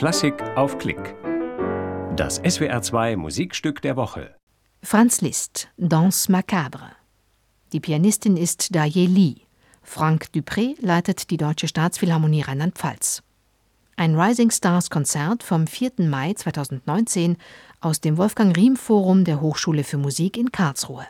Klassik auf Klick. Das SWR2 Musikstück der Woche. Franz Liszt, Danse macabre. Die Pianistin ist Daye Lee. Frank Dupré leitet die Deutsche Staatsphilharmonie Rheinland-Pfalz. Ein Rising Stars Konzert vom 4. Mai 2019 aus dem Wolfgang Riem Forum der Hochschule für Musik in Karlsruhe.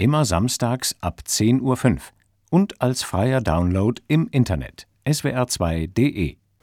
Immer samstags ab 10.05 Uhr und als freier Download im Internet. Swr2.de